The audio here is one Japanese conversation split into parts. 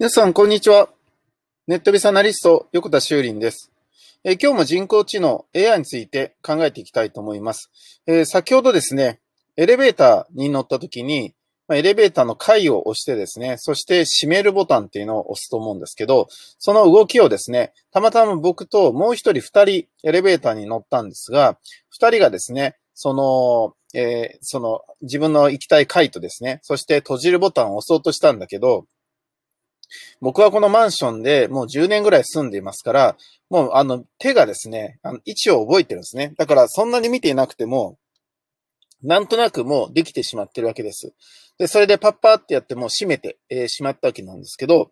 皆さん、こんにちは。ネットビスアナリスト、横田修林です、え、今日も人工知能 AI について考えていきたいと思います。え、先ほどですね、エレベーターに乗った時に、ま、エレベーターの階を押してですね、そして閉めるボタンっていうのを押すと思うんですけど、その動きをですね、たまたま僕ともう一人二人エレベーターに乗ったんですが、二人がですね、その、えー、その自分の行きたい階とですね、そして閉じるボタンを押そうとしたんだけど、僕はこのマンションでもう10年ぐらい住んでいますから、もうあの手がですね、あの位置を覚えてるんですね。だからそんなに見ていなくても、なんとなくもうできてしまってるわけです。で、それでパッパーってやってもう閉めて、えー、しまったわけなんですけど、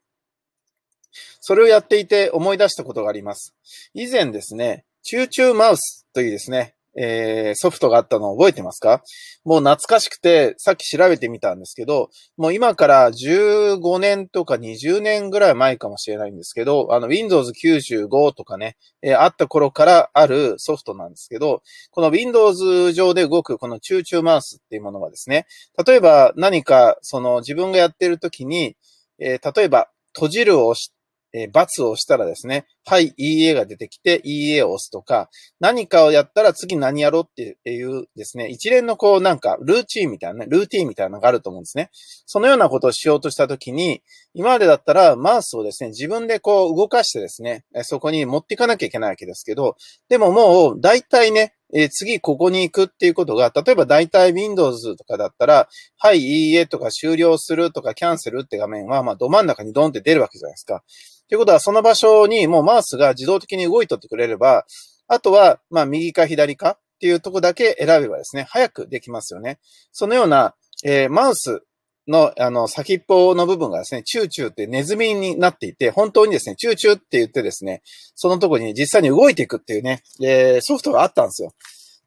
それをやっていて思い出したことがあります。以前ですね、チューチューマウスというですね、えー、ソフトがあったのを覚えてますか？もう懐かしくて、さっき調べてみたんですけど、もう今から15年とか20年ぐらい前かもしれないんですけど、あの Windows 95とかね、えー、あった頃からあるソフトなんですけど、この Windows 上で動くこのチューチューマウスっていうものがですね、例えば何かその自分がやってる時に、えー、例えば閉じるを押しえー、×をしたらですね、はい、いいえが出てきて、いいえを押すとか、何かをやったら次何やろうっていうですね、一連のこうなんか、ルーチンみたいなね、ルーティンみたいなのがあると思うんですね。そのようなことをしようとしたときに、今までだったらマウスをですね、自分でこう動かしてですね、そこに持っていかなきゃいけないわけですけど、でももう大体ね、え、次ここに行くっていうことが、例えば大体 Windows とかだったら、はい、いいえとか終了するとかキャンセルって画面は、まあ、ど真ん中にドンって出るわけじゃないですか。ということは、その場所にもうマウスが自動的に動いとってくれれば、あとは、まあ、右か左かっていうとこだけ選べばですね、早くできますよね。そのような、えー、マウスの、あの、先っぽの部分がですね、チューチューってネズミになっていて、本当にですね、チューチューって言ってですね、そのとこに実際に動いていくっていうね、えー、ソフトがあったんですよ。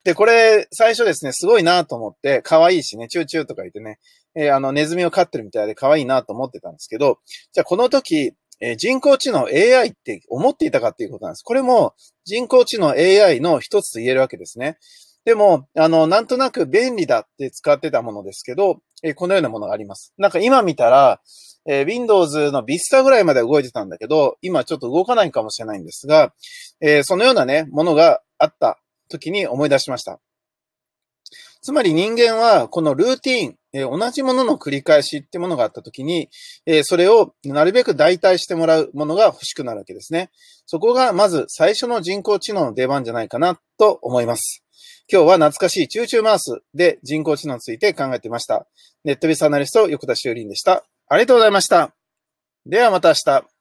で、これ、最初ですね、すごいなと思って、可愛いしね、チューチューとか言ってね、えー、あの、ネズミを飼ってるみたいで可愛いなと思ってたんですけど、じゃあこの時、えー、人工知能 AI って思っていたかっていうことなんです。これも人工知能 AI の一つと言えるわけですね。でも、あの、なんとなく便利だって使ってたものですけど、えー、このようなものがあります。なんか今見たら、えー、Windows の Vista ぐらいまで動いてたんだけど、今ちょっと動かないかもしれないんですが、えー、そのようなね、ものがあった時に思い出しました。つまり人間はこのルーティーン、えー、同じものの繰り返しってものがあったときに、えー、それをなるべく代替してもらうものが欲しくなるわけですね。そこがまず最初の人工知能の出番じゃないかなと思います。今日は懐かしいチューチューマウスで人工知能について考えてました。ネットビスアナリスト横田修林でした。ありがとうございました。ではまた明日。